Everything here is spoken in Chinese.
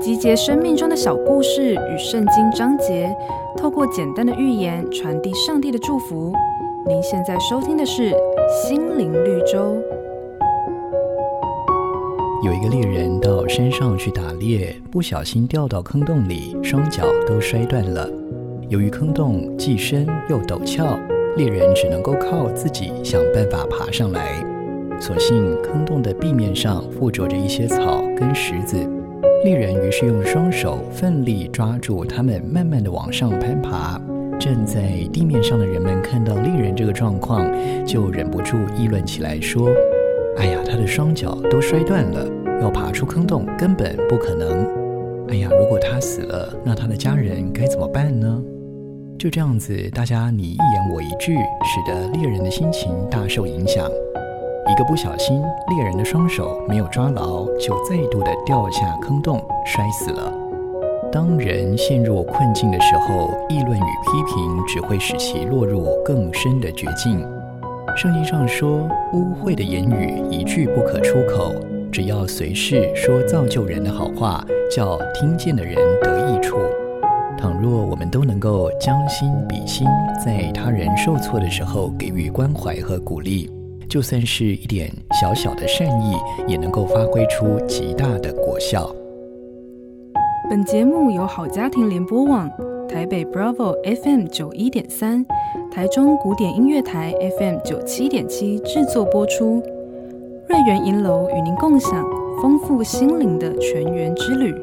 集结生命中的小故事与圣经章节，透过简单的寓言传递上帝的祝福。您现在收听的是《心灵绿洲》。有一个猎人到山上去打猎，不小心掉到坑洞里，双脚都摔断了。由于坑洞既深又陡峭，猎人只能够靠自己想办法爬上来。所幸坑洞的壁面上附着着一些草跟石子，猎人于是用双手奋力抓住它们，慢慢地往上攀爬。站在地面上的人们看到猎人这个状况，就忍不住议论起来，说。哎呀，他的双脚都摔断了，要爬出坑洞根本不可能。哎呀，如果他死了，那他的家人该怎么办呢？就这样子，大家你一言我一句，使得猎人的心情大受影响。一个不小心，猎人的双手没有抓牢，就再度的掉下坑洞，摔死了。当人陷入困境的时候，议论与批评只会使其落入更深的绝境。圣经上说，污秽的言语一句不可出口，只要随时说造就人的好话，叫听见的人得益处。倘若我们都能够将心比心，在他人受挫的时候给予关怀和鼓励，就算是一点小小的善意，也能够发挥出极大的果效。本节目由好家庭联播网、台北 Bravo FM 九一点三。台中古典音乐台 FM 九七点七制作播出，瑞源银楼与您共享丰富心灵的全员之旅。